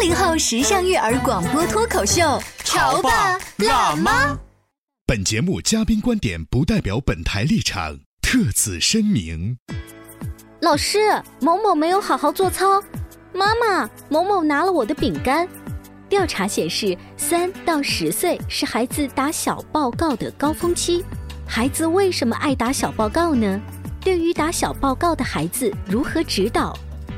八零后时尚育儿广播脱口秀，潮爸辣妈。本节目嘉宾观点不代表本台立场，特此声明。老师，某某没有好好做操。妈妈，某某拿了我的饼干。调查显示，三到十岁是孩子打小报告的高峰期。孩子为什么爱打小报告呢？对于打小报告的孩子，如何指导？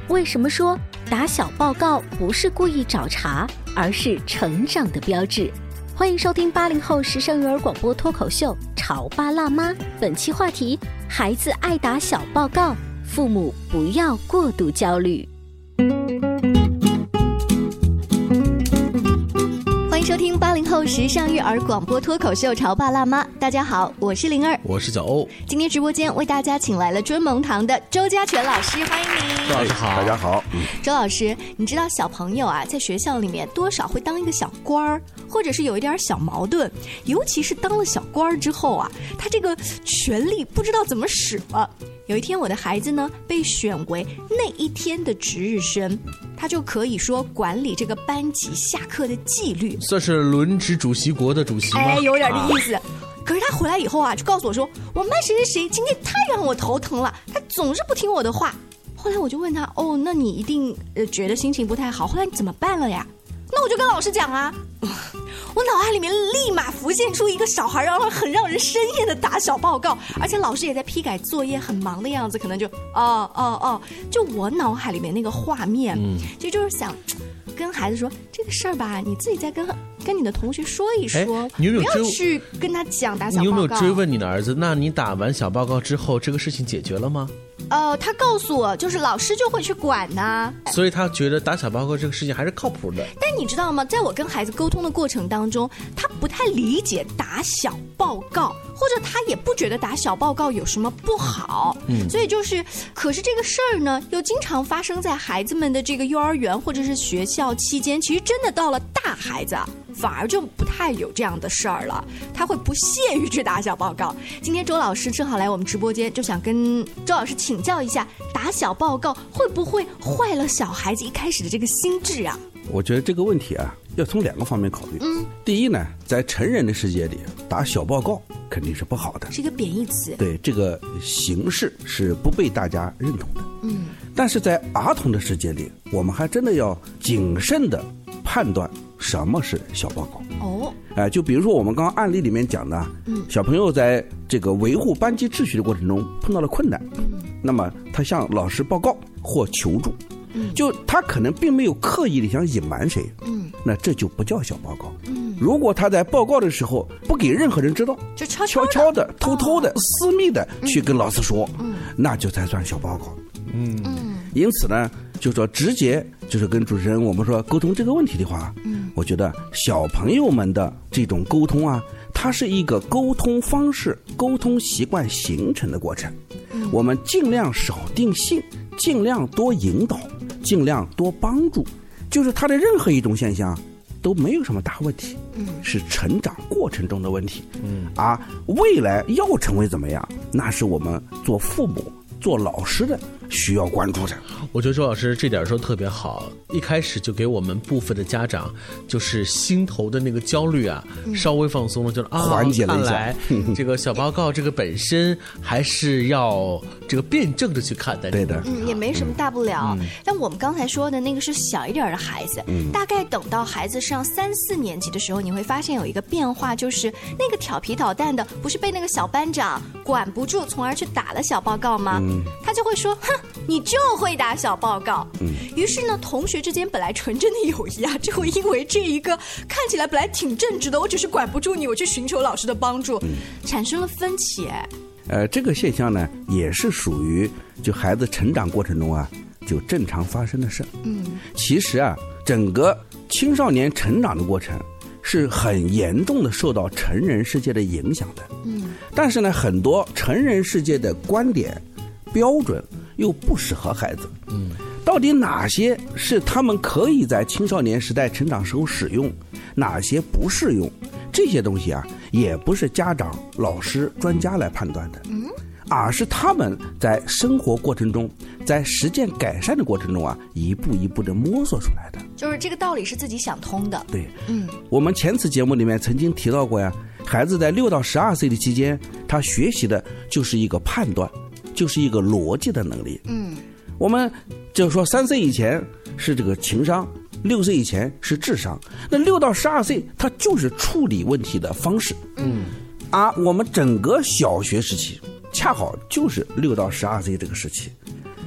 为什么说打小报告不是故意找茬，而是成长的标志？欢迎收听八零后时尚育儿广播脱口秀《潮爸辣妈》，本期话题：孩子爱打小报告，父母不要过度焦虑。迎收听八零后时尚育儿广播脱口秀《潮爸辣妈》，大家好，我是灵儿，我是小欧。今天直播间为大家请来了追萌堂的周家全老师，欢迎您。周老师好，大家好。周老师，你知道小朋友啊，在学校里面多少会当一个小官儿，或者是有一点小矛盾，尤其是当了小官儿之后啊，他这个权力不知道怎么使了。有一天，我的孩子呢被选为那一天的值日生，他就可以说管理这个班级下课的纪律，算是轮值主席国的主席吗？哎，有点这意思。可是他回来以后啊，就告诉我说，我们班谁谁谁今天太让我头疼了，他总是不听我的话。后来我就问他，哦，那你一定呃觉得心情不太好，后来你怎么办了呀？那我就跟老师讲啊，我脑海里面立马浮现出一个小孩，然后很让人生厌的打小报告，而且老师也在批改作业，很忙的样子，可能就哦哦哦，就我脑海里面那个画面，嗯，其实就是想跟孩子说这个事儿吧，你自己再跟跟你的同学说一说，你有没有不要去跟他讲打小报告？你有没有追问你的儿子？那你打完小报告之后，这个事情解决了吗？呃，他告诉我，就是老师就会去管呢，所以他觉得打小报告这个事情还是靠谱的。但你知道吗？在我跟孩子沟通的过程当中，他不太理解打小报告，或者他也不觉得打小报告有什么不好。嗯，所以就是，可是这个事儿呢，又经常发生在孩子们的这个幼儿园或者是学校期间。其实真的到了大孩子，啊，反而就不太有这样的事儿了，他会不屑于去打小报告。今天周老师正好来我们直播间，就想跟周老师请教一下，打小报告会不会坏了小孩子一开始的这个心智啊？我觉得这个问题啊，要从两个方面考虑。嗯，第一呢，在成人的世界里，打小报告肯定是不好的，是一个贬义词。对，这个形式是不被大家认同的。嗯，但是在儿童的世界里，我们还真的要谨慎的判断什么是小报告。哦，哎，就比如说我们刚刚案例里面讲的，嗯，小朋友在这个维护班级秩序的过程中碰到了困难，嗯，那么他向老师报告或求助。嗯。就他可能并没有刻意的想隐瞒谁，嗯，那这就不叫小报告。嗯，如果他在报告的时候不给任何人知道，就悄悄悄的、偷偷的、私密的去跟老师说，嗯，那就才算小报告。嗯。嗯，因此呢，就说直接就是跟主持人我们说沟通这个问题的话，嗯，我觉得小朋友们的这种沟通啊，它是一个沟通方式、沟通习惯形成的过程。我们尽量少定性，尽量多引导。尽量多帮助，就是他的任何一种现象都没有什么大问题，嗯，是成长过程中的问题，嗯，而未来要成为怎么样，那是我们做父母、做老师的需要关注的。我觉得周老师这点说得特别好，一开始就给我们部分的家长，就是心头的那个焦虑啊，稍微放松了，就是啊，缓解了一下来 这个小报告这个本身还是要这个辩证的去看待。对的，嗯，也没什么大不了。但我们刚才说的那个是小一点的孩子，大概等到孩子上三四年级的时候，你会发现有一个变化，就是那个调皮捣蛋的，不是被那个小班长管不住，从而去打了小报告吗？他就会说：“哼，你就会打小报告。”嗯于是呢，同学之间本来纯真的友谊啊，就会因为这一个看起来本来挺正直的，我只是管不住你，我去寻求老师的帮助，产生了分歧。哎，呃，这个现象呢，也是属于就孩子成长过程中啊，就正常发生的事。嗯，其实啊，整个青少年成长的过程是很严重的受到成人世界的影响的。嗯，但是呢，很多成人世界的观点标准又不适合孩子。嗯，到底哪些是他们可以在青少年时代成长时候使用，哪些不适用？这些东西啊，也不是家长、老师、专家来判断的，嗯而是他们在生活过程中，在实践改善的过程中啊，一步一步的摸索出来的。就是这个道理是自己想通的。对，嗯，我们前次节目里面曾经提到过呀，孩子在六到十二岁的期间，他学习的就是一个判断，就是一个逻辑的能力。嗯，我们就是说三岁以前是这个情商。六岁以前是智商，那六到十二岁他就是处理问题的方式。嗯，而我们整个小学时期恰好就是六到十二岁这个时期，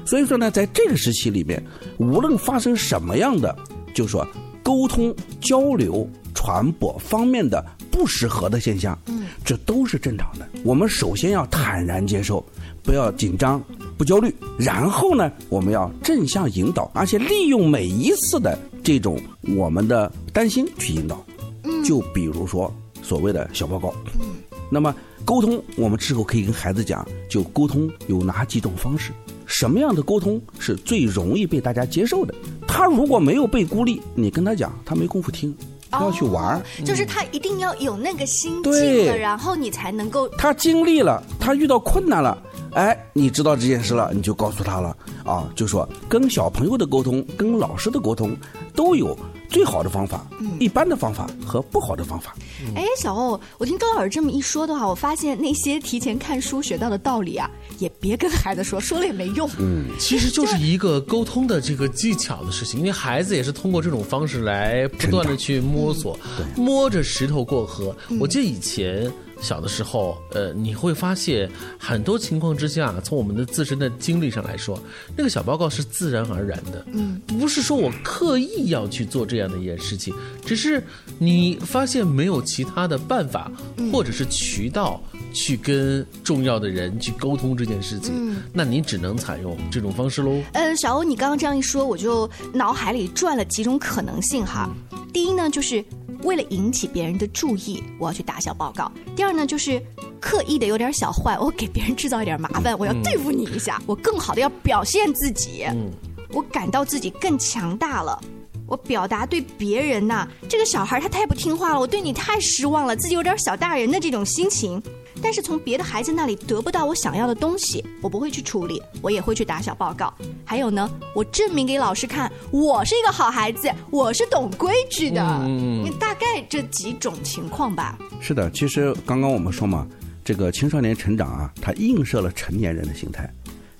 所以说呢，在这个时期里面，无论发生什么样的，就说沟通、交流、传播方面的不适合的现象，嗯，这都是正常的。我们首先要坦然接受，不要紧张。不焦虑，然后呢，我们要正向引导，而且利用每一次的这种我们的担心去引导。嗯，就比如说所谓的小报告。嗯，那么沟通，我们之后可以跟孩子讲，就沟通有哪几种方式，什么样的沟通是最容易被大家接受的？他如果没有被孤立，你跟他讲，他没工夫听，他要去玩。就是他一定要有那个心境的，然后你才能够。他经历了，他遇到困难了。哎，你知道这件事了，你就告诉他了啊，就说跟小朋友的沟通，跟老师的沟通，都有最好的方法，一般的方法和不好的方法。哎，小欧，我听周老师这么一说的话，我发现那些提前看书学到的道理啊，也别跟孩子说，说了也没用。嗯，其实就是一个沟通的这个技巧的事情，因为孩子也是通过这种方式来不断的去摸索，摸着石头过河。我记得以前。小的时候，呃，你会发现很多情况之下，从我们的自身的经历上来说，那个小报告是自然而然的，嗯，不是说我刻意要去做这样的一件事情，只是你发现没有其他的办法或者是渠道去跟重要的人去沟通这件事情，那你只能采用这种方式喽。嗯，小欧，你刚刚这样一说，我就脑海里转了几种可能性哈。第一呢，就是。为了引起别人的注意，我要去打小报告。第二呢，就是刻意的有点小坏，我给别人制造一点麻烦，我要对付你一下，我更好的要表现自己，我感到自己更强大了，我表达对别人呐，这个小孩他太不听话了，我对你太失望了，自己有点小大人的这种心情。但是从别的孩子那里得不到我想要的东西，我不会去处理，我也会去打小报告。还有呢，我证明给老师看，我是一个好孩子，我是懂规矩的。嗯，大概这几种情况吧。是的，其实刚刚我们说嘛，这个青少年成长啊，它映射了成年人的心态。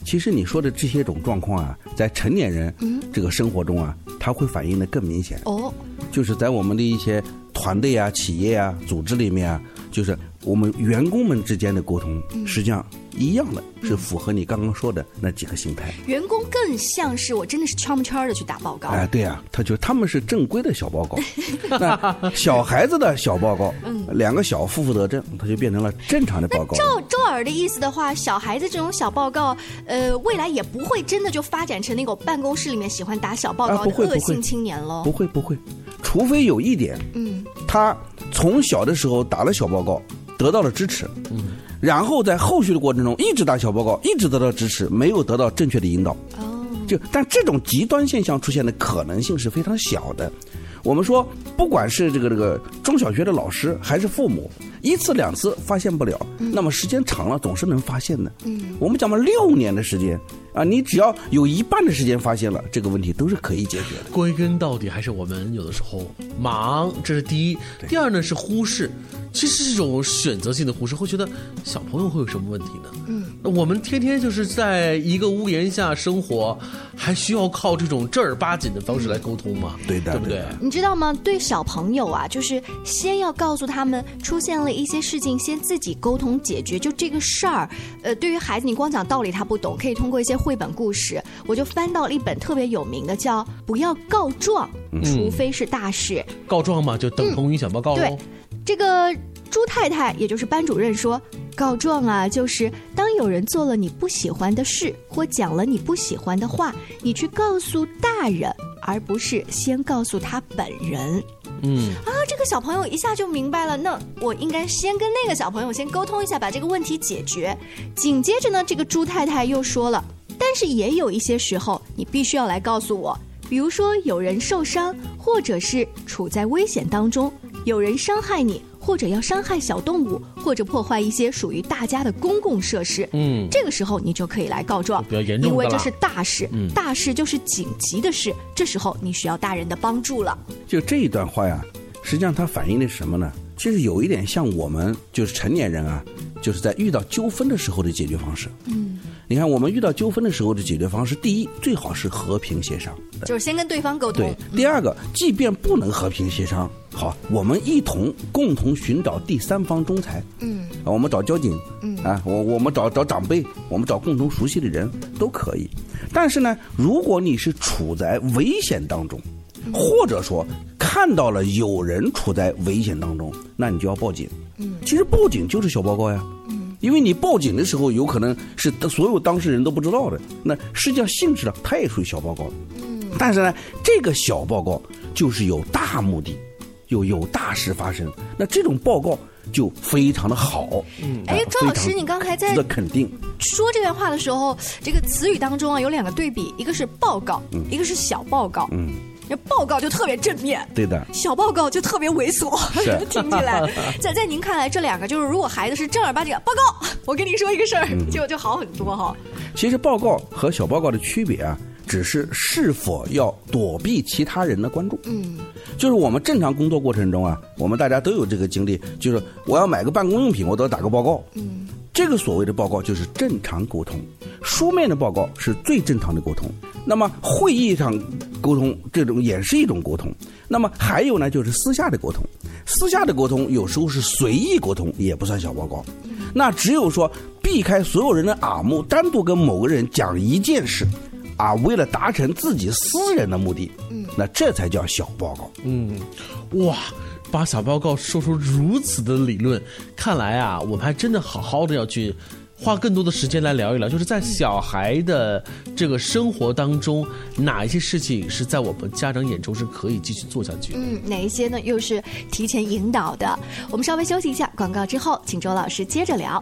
其实你说的这些种状况啊，在成年人这个生活中啊，它会反映的更明显。哦，就是在我们的一些团队啊、企业啊、组织里面啊，就是。我们员工们之间的沟通，实际上一样的，是符合你刚刚说的那几个形态。员工更像是我真的是圈不圈的去打报告。哎，对呀，他就他们是正规的小报告，那小孩子的小报告，两个小负负得正，他就变成了正常的报告。照周尔的意思的话，小孩子这种小报告，呃，未来也不会真的就发展成那个办公室里面喜欢打小报告的恶性青年喽。不会不会，除非有一点，嗯，他从小的时候打了小报告。得到了支持，嗯，然后在后续的过程中一直打小报告，一直得到支持，没有得到正确的引导，哦，就但这种极端现象出现的可能性是非常小的。我们说，不管是这个这个中小学的老师还是父母，一次两次发现不了，那么时间长了总是能发现的。嗯，我们讲嘛，六年的时间啊，你只要有一半的时间发现了这个问题，都是可以解决的。归根到底还是我们有的时候忙，这是第一。第二呢是忽视，其实是一种选择性的忽视，会觉得小朋友会有什么问题呢？嗯，那我们天天就是在一个屋檐下生活，还需要靠这种正儿八经的方式来沟通吗？对的，对不对？你知道吗？对小朋友啊，就是先要告诉他们出现了一些事情，先自己沟通解决。就这个事儿，呃，对于孩子，你光讲道理他不懂，可以通过一些绘本故事。我就翻到了一本特别有名的，叫《不要告状，除非是大事》。告状嘛，就等同于小报告喽。对，这个朱太太，也就是班主任说，告状啊，就是当有人做了你不喜欢的事，或讲了你不喜欢的话，你去告诉大人，而不是先告诉他本人。嗯，啊，这个小朋友一下就明白了，那我应该先跟那个小朋友先沟通一下，把这个问题解决。紧接着呢，这个朱太太又说了，但是也有一些时候，你必须要来告诉我，比如说有人受伤，或者是处在危险当中，有人伤害你，或者要伤害小动物，或者破坏一些属于大家的公共设施。嗯，这个时候你就可以来告状，比较严重因为这是大事，嗯大事就是紧急的事，这时候你需要大人的帮助了。就这一段话呀，实际上它反映的是什么呢？其实有一点像我们就是成年人啊，就是在遇到纠纷的时候的解决方式。嗯，你看我们遇到纠纷的时候的解决方式，第一最好是和平协商。就是先跟对方沟通对，，第二个，即便不能和平协商，好，我们一同共同寻找第三方仲裁。嗯，啊，我们找交警，嗯，啊，我我们找找长辈，我们找共同熟悉的人都可以。但是呢，如果你是处在危险当中，或者说看到了有人处在危险当中，那你就要报警。嗯，其实报警就是小报告呀。嗯，因为你报警的时候，有可能是所有当事人都不知道的，那实际上性质上它也属于小报告。嗯但是呢，这个小报告就是有大目的，有有大事发生，那这种报告就非常的好。嗯哎周老师你刚才在值得肯定。说这段话的时候，这个词语当中啊有两个对比，一个是报告，一个是小报告。嗯，那报告就特别正面，对的。小报告就特别猥琐，听起来。在在您看来，这两个就是如果孩子是正儿八经的报告，我跟你说一个事儿，嗯就就好很多哈。其实报告和小报告的区别啊，只是是否要躲避其他人的关注。嗯，就是我们正常工作过程中啊，我们大家都有这个经历，就是我要买个办公用品，我都要打个报告。嗯，这个所谓的报告就是正常沟通，书面的报告是最正常的沟通。那么会议上沟通这种也是一种沟通。那么还有呢，就是私下的沟通。私下的沟通有时候是随意沟通，也不算小报告。那只有说避开所有人的耳目，单独跟某个人讲一件事，啊，为了达成自己私人的目的，嗯，那这才叫小报告。嗯，哇，把小报告说出如此的理论，看来啊，我们还真的好好的要去花更多的时间来聊一聊，就是在小孩的这个生活当中，哪一些事情是在我们家长眼中是可以继续做下去的。嗯，哪一些呢？又是提前引导的？我们稍微休息一下，广告之后，请周老师接着聊。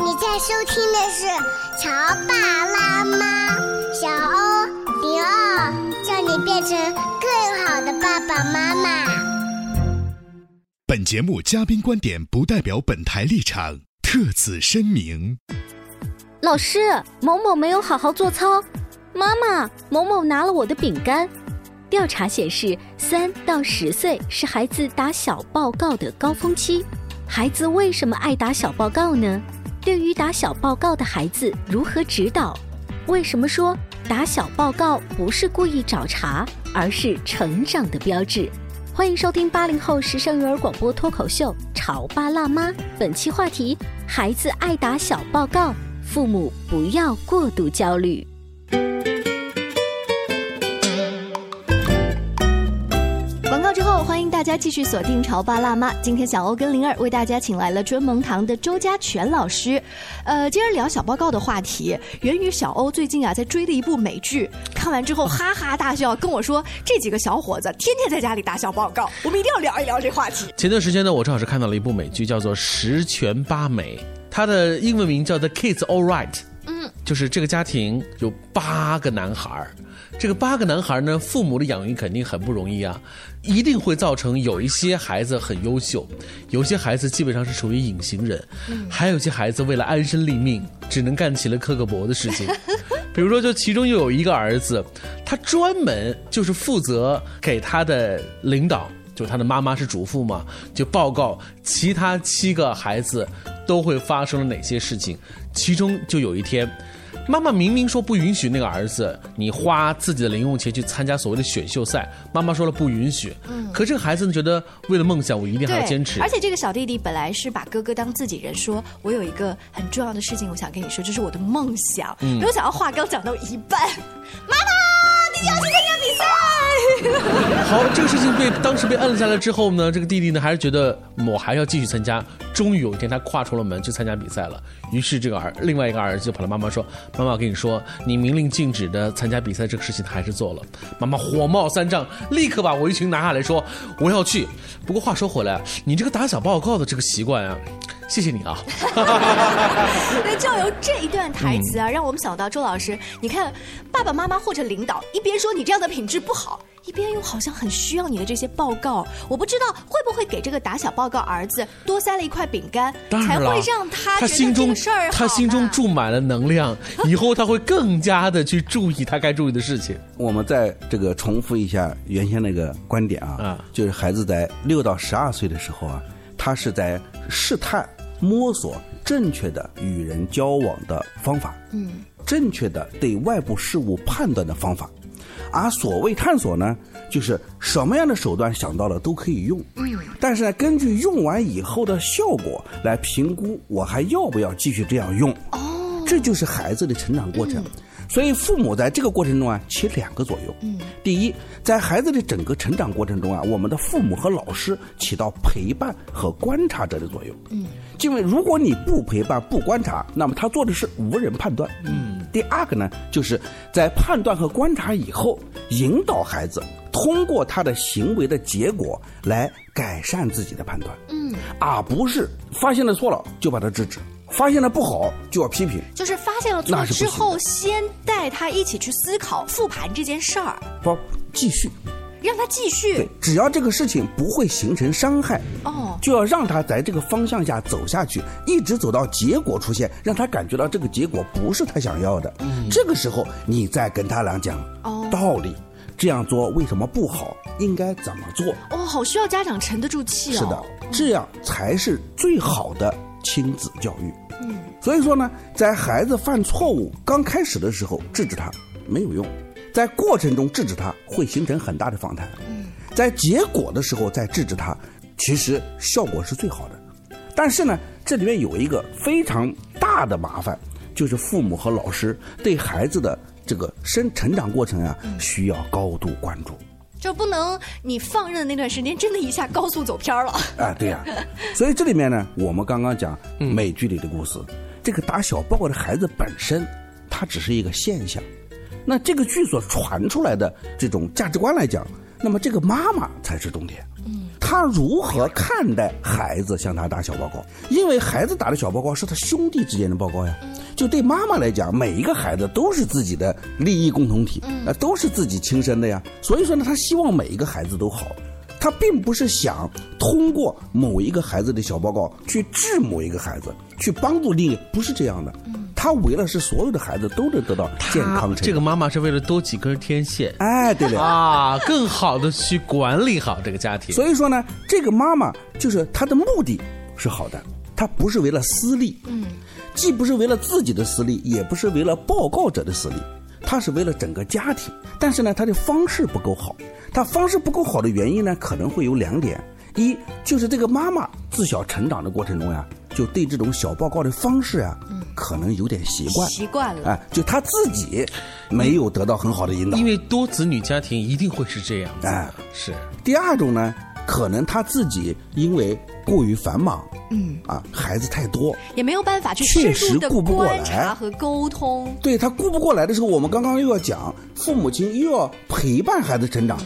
你在收听的是《乔爸辣妈》，小欧零二，叫你变成更好的爸爸妈妈。本节目嘉宾观点不代表本台立场，特此声明。老师，某某没有好好做操。妈妈，某某拿了我的饼干。调查显示，三到十岁是孩子打小报告的高峰期。孩子为什么爱打小报告呢？对于打小报告的孩子，如何指导？为什么说打小报告不是故意找茬，而是成长的标志？欢迎收听八零后时尚育儿广播脱口秀《潮爸辣妈》，本期话题：孩子爱打小报告，父母不要过度焦虑。大家继续锁定《潮爸辣妈》。今天小欧跟灵儿为大家请来了春萌堂的周家全老师。呃，今儿聊小报告的话题，源于小欧最近啊在追的一部美剧，看完之后哈哈大笑，跟我说这几个小伙子天天在家里打小报告，我们一定要聊一聊这话题。前段时间呢，我正好是看到了一部美剧，叫做《十全八美》，它的英文名叫做《Kids All Right》。嗯，就是这个家庭有八个男孩儿，这个八个男孩儿呢，父母的养育肯定很不容易啊，一定会造成有一些孩子很优秀，有些孩子基本上是属于隐形人，还有些孩子为了安身立命，只能干起了克格勃的事情。比如说，就其中又有一个儿子，他专门就是负责给他的领导。就他的妈妈是主妇嘛，就报告其他七个孩子都会发生了哪些事情。其中就有一天，妈妈明明说不允许那个儿子你花自己的零用钱去参加所谓的选秀赛，妈妈说了不允许。嗯，可这个孩子呢觉得为了梦想，我一定还要坚持。而且这个小弟弟本来是把哥哥当自己人，说我有一个很重要的事情，我想跟你说，这是我的梦想。没有想到话刚讲到一半，妈妈，要去参加比赛。好，这个事情被当时被摁了下来之后呢，这个弟弟呢还是觉得我还要继续参加。终于有一天，他跨出了门去参加比赛了。于是这个儿另外一个儿子就跑到妈妈说：“妈妈，我跟你说，你明令禁止的参加比赛这个事情，他还是做了。”妈妈火冒三丈，立刻把围裙拿下来说：“我要去。”不过话说回来，你这个打小报告的这个习惯啊，谢谢你啊。那就由这一段台词啊，让我们想到周老师。你看，爸爸妈妈或者领导一边说你这样的品质不好。一边又好像很需要你的这些报告，我不知道会不会给这个打小报告儿子多塞了一块饼干，才会让他他心中事儿他心中注满了能量，以后他会更加的去注意他该注意的事情。我们再这个重复一下原先那个观点啊，啊，就是孩子在六到十二岁的时候啊，他是在试探、摸索正确的与人交往的方法，嗯，正确的对外部事物判断的方法。而所谓探索呢，就是什么样的手段想到了都可以用，嗯，但是呢，根据用完以后的效果来评估我还要不要继续这样用，哦，这就是孩子的成长过程。所以父母在这个过程中啊起两个作用，嗯，第一，在孩子的整个成长过程中啊，我们的父母和老师起到陪伴和观察者的作用，嗯，因为如果你不陪伴不观察，那么他做的是无人判断，嗯，第二个呢，就是在判断和观察以后，引导孩子通过他的行为的结果来改善自己的判断，嗯，而不是发现了错了就把他制止。发现了不好就要批评，就是发现了错之后，先带他一起去思考复盘这件事儿，不继续，让他继续。对，只要这个事情不会形成伤害，哦，就要让他在这个方向下走下去，一直走到结果出现，让他感觉到这个结果不是他想要的。嗯，这个时候你再跟他俩讲道理，这样做为什么不好，应该怎么做？哦，好需要家长沉得住气哦。是的，这样才是最好的。亲子教育，嗯，所以说呢，在孩子犯错误刚开始的时候制止他没有用，在过程中制止他会形成很大的反弹，嗯，在结果的时候再制止他，其实效果是最好的。但是呢，这里面有一个非常大的麻烦，就是父母和老师对孩子的这个生成长过程啊，需要高度关注。就不能你放任的那段时间，真的一下高速走偏了啊！对呀，所以这里面呢，我们刚刚讲美剧里的故事，这个打小报告的孩子本身，他只是一个现象。那这个剧所传出来的这种价值观来讲，那么这个妈妈才是重点。嗯，他如何看待孩子向他打小报告？因为孩子打的小报告是他兄弟之间的报告呀。就对妈妈来讲，每一个孩子都是自己的利益共同体，啊，都是自己亲生的呀。所以说呢，他希望每一个孩子都好，他并不是想通过某一个孩子的小报告去治某一个孩子，去帮助另一，不是这样的。他为了是所有的孩子都能得到健康。这个妈妈是为了多几根天线。哎，对了啊，更好的去管理好这个家庭。所以说呢，这个妈妈就是她的目的。是好的，她不是为了私利，嗯，既不是为了自己的私利，也不是为了报告者的私利，她是为了整个家庭。但是呢，她的方式不够好。她方式不够好的原因呢，可能会有两点：一就是这个妈妈自小成长的过程中呀，就对这种小报告的方式啊，可能有点习惯，习惯了，哎，就他自己没有得到很好的引导。因为多子女家庭一定会是这样的，哎。是。第二种呢，可能他自己因为过于繁忙，嗯，啊，孩子太多，也没有办法去确实顾不过来。观察和沟通。对他顾不过来的时候，我们刚刚又要讲，父母亲又要陪伴孩子成长，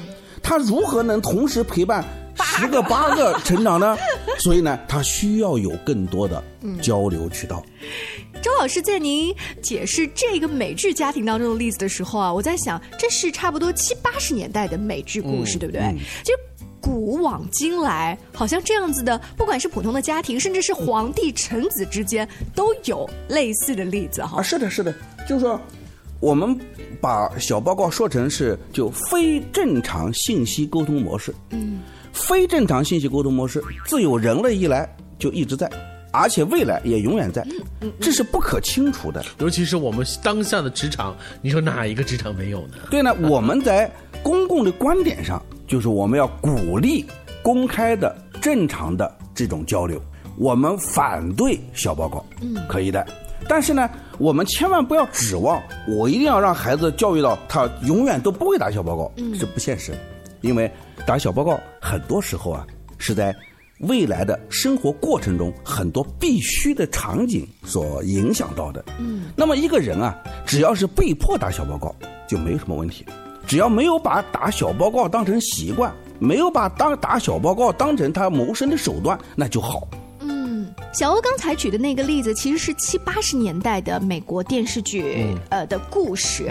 他如何能同时陪伴十个八个成长呢？所以呢，他需要有更多的交流渠道。周老师在您解释这个美剧家庭当中的例子的时候啊，我在想，这是差不多七八十年代的美剧故事，嗯对不对？嗯就古往今来，好像这样子的，不管是普通的家庭，甚至是皇帝臣子之间，都有类似的例子哈。啊，是的，是的，就是说，我们把小报告说成是就非正常信息沟通模式。嗯，非正常信息沟通模式，自有人类以来就一直在，而且未来也永远在，这是不可清除的。尤其是我们当下的职场，你说哪一个职场没有呢？对呢，我们在公共的观点上，就是我们要鼓励公开的、正常的这种交流。我们反对小报告，嗯可以的。但是呢，我们千万不要指望我一定要让孩子教育到他永远都不会打小报告，嗯是不现实的。因为打小报告很多时候啊，是在未来的生活过程中很多必须的场景所影响到的。嗯，那么一个人啊，只要是被迫打小报告，就没有什么问题。只要没有把打小报告当成习惯，没有把当打小报告当成他谋生的手段，那就好。嗯，小欧刚才举的那个例子，其实是七八十年代的美国电视剧、嗯呃的故事。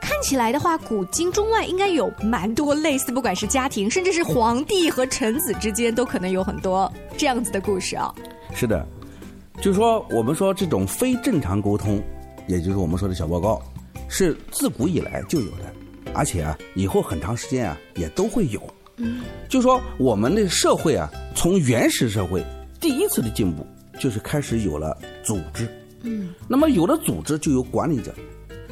看起来的话，古今中外应该有蛮多类似，不管是家庭，甚至是皇帝和臣子之间，都可能有很多这样子的故事啊。是的，就是说我们说这种非正常沟通，也就是我们说的小报告，是自古以来就有的，而且啊，以后很长时间啊也都会有。嗯，就说我们的社会啊，从原始社会第一次的进步，就是开始有了组织。嗯，那么有了组织，就有管理者。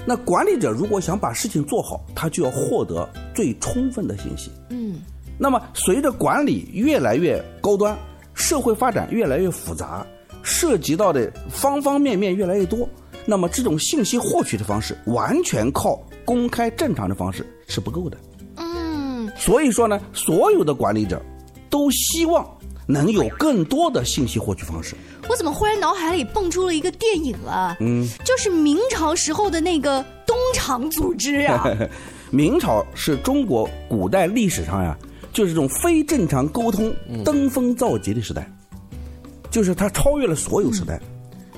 那管理者如果想把事情做好，他就要获得最充分的信息。嗯，那么随着管理越来越高端，社会发展越来越复杂，涉及到的方方面面越来越多，那么这种信息获取的方式，完全靠公开正常的方式是不够的。嗯，所以说呢，所有的管理者都希望能有更多的信息获取方式。我怎么忽然脑海里蹦出了一个电影啊？嗯，就是明朝时候的那个东厂组织啊。明朝是中国古代历史上呀，就是这种非正常沟通登峰造极的时代，就是它超越了所有时代。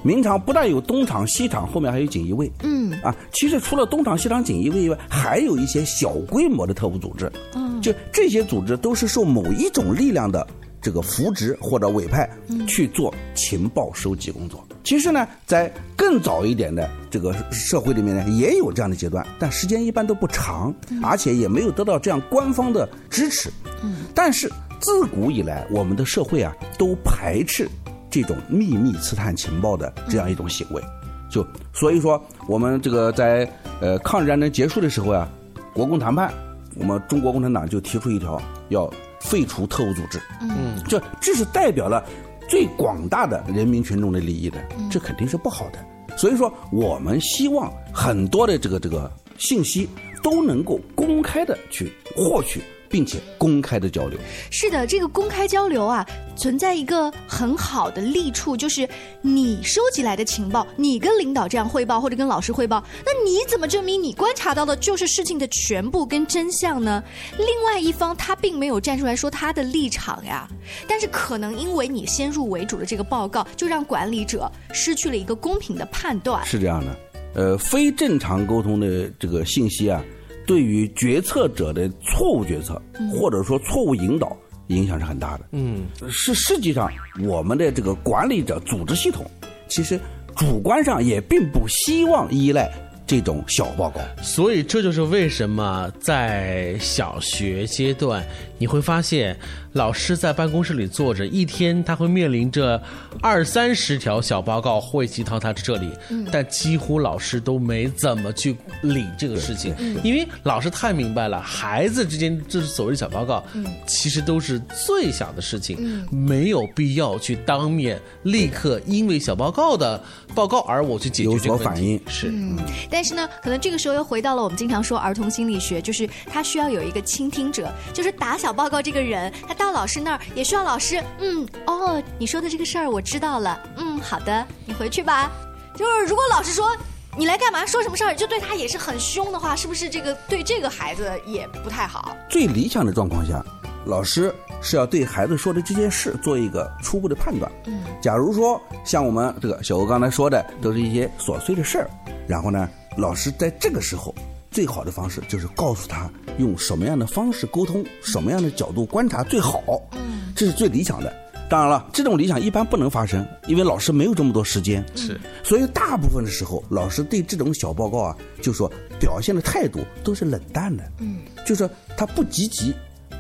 明朝不但有东厂、西厂，后面还有锦衣卫。嗯啊，其实除了东厂、西厂、锦衣卫以外，还有一些小规模的特务组织。嗯就这些组织都是受某一种力量的这个扶植或者委派嗯去做情报收集工作。其实呢，在更早一点的这个社会里面呢，也有这样的阶段，但时间一般都不长，而且也没有得到这样官方的支持。嗯但是自古以来，我们的社会啊，都排斥这种秘密刺探情报的这样一种行为。就所以说，我们这个在呃抗日战争结束的时候啊、国共谈判，我们中国共产党就提出一条要废除特务组织。嗯，这这是代表了最广大的人民群众的利益的，这肯定是不好的。所以说，我们希望很多的这个这个信息都能够公开的去获取，并且公开的交流。是的，这个公开交流啊，存在一个很好的利处，就是你收集来的情报，你跟领导这样汇报或者跟老师汇报，那你怎么证明你观察到的就是事情的全部跟真相呢？另外一方他并没有站出来说他的立场呀，但是可能因为你先入为主的这个报告，就让管理者失去了一个公平的判断。是这样的，呃，非正常沟通的这个信息啊，对于决策者的错误决策嗯或者说错误引导影响是很大的。嗯，是实际上我们的这个管理者组织系统，其实主观上也并不希望依赖这种小报告。所以这就是为什么在小学阶段，你会发现老师在办公室里坐着，一天他会面临着二三十条小报告汇集到他这里，嗯。但几乎老师都没怎么去理这个事情，嗯。因为老师太明白了，孩子之间这是所谓的小报告，嗯。其实都是最小的事情，嗯。没有必要去当面立刻因为小报告的报告而我去解决有这个问题。所反应。是。嗯，但是呢，可能这个时候又回到了我们经常说儿童心理学，就是他需要有一个倾听者，就是打小报告这个人，他到老师那儿也需要老师，嗯，哦，你说的这个事儿我知道了，嗯，好的，你回去吧。就是如果老师说你来干嘛，说什么事儿，就对他也是很凶的话，是不是这个对这个孩子也不太好？最理想的状况下，老师是要对孩子说的这件事做一个初步的判断。嗯，假如说像我们这个小欧刚才说的，都是一些琐碎的事儿，然后呢，老师在这个时候最好的方式就是告诉他用什么样的方式沟通，什么样的角度观察最好。嗯，这是最理想的。当然了，这种理想一般不能发生，因为老师没有这么多时间。是，所以大部分的时候，老师对这种小报告啊，就说表现的态度都是冷淡的。嗯，就说他不积极，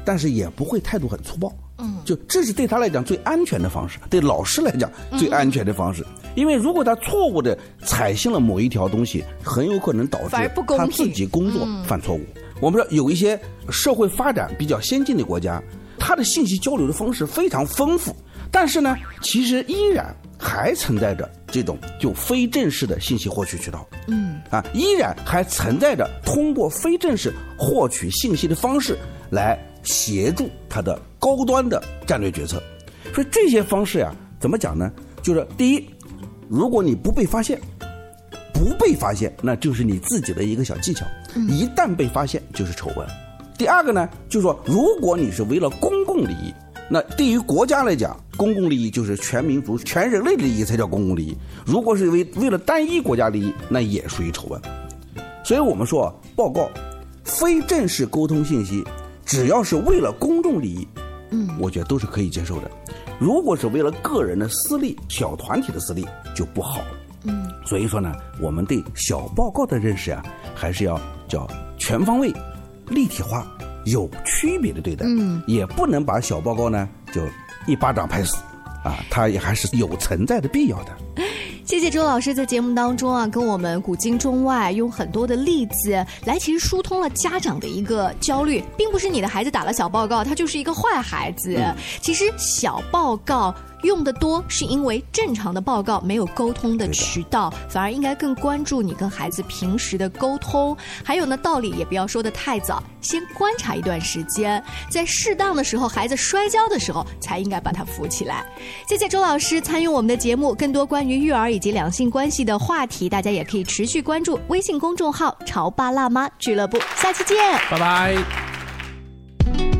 但是也不会态度很粗暴。嗯，就这是对他来讲最安全的方式，对老师来讲最安全的方式。因为如果他错误的采信了某一条东西，很有可能导致他自己工作嗯犯错误。我们说有一些社会发展比较先进的国家，它的信息交流的方式非常丰富，但是呢，其实依然还存在着这种就非正式的信息获取渠道。嗯啊，依然还存在着通过非正式获取信息的方式来协助他的高端的战略决策。所以这些方式呀，怎么讲呢？就是第一，如果你不被发现，不被发现，那就是你自己的一个小技巧；一旦被发现，就是丑闻。第二个呢，就是说，如果你是为了公共利益，那对于国家来讲，公共利益就是全民族、全人类的利益才叫公共利益。如果是为为了单一国家利益，那也属于丑闻。所以我们说，报告、非正式沟通信息，只要是为了公众利益，嗯，我觉得都是可以接受的。如果是为了个人的私利、小团体的私利，就不好了。嗯，所以说呢，我们对小报告的认识啊，还是要叫全方位、立体化、有区别的对待。嗯，也不能把小报告呢就一巴掌拍死，啊，它也还是有存在的必要的。谢谢周老师在节目当中啊，跟我们古今中外用很多的例子来，其实疏通了家长的一个焦虑，并不是你的孩子打了小报告，他就是一个坏孩子。嗯其实小报告。用的多是因为正常的报告没有沟通的渠道，反而应该更关注你跟孩子平时的沟通。还有呢，道理也不要说的太早，先观察一段时间，在适当的时候，孩子摔跤的时候才应该把他扶起来。谢谢周老师参与我们的节目，更多关于育儿以及两性关系的话题，大家也可以持续关注微信公众号“潮爸辣妈俱乐部”。下期见，拜拜。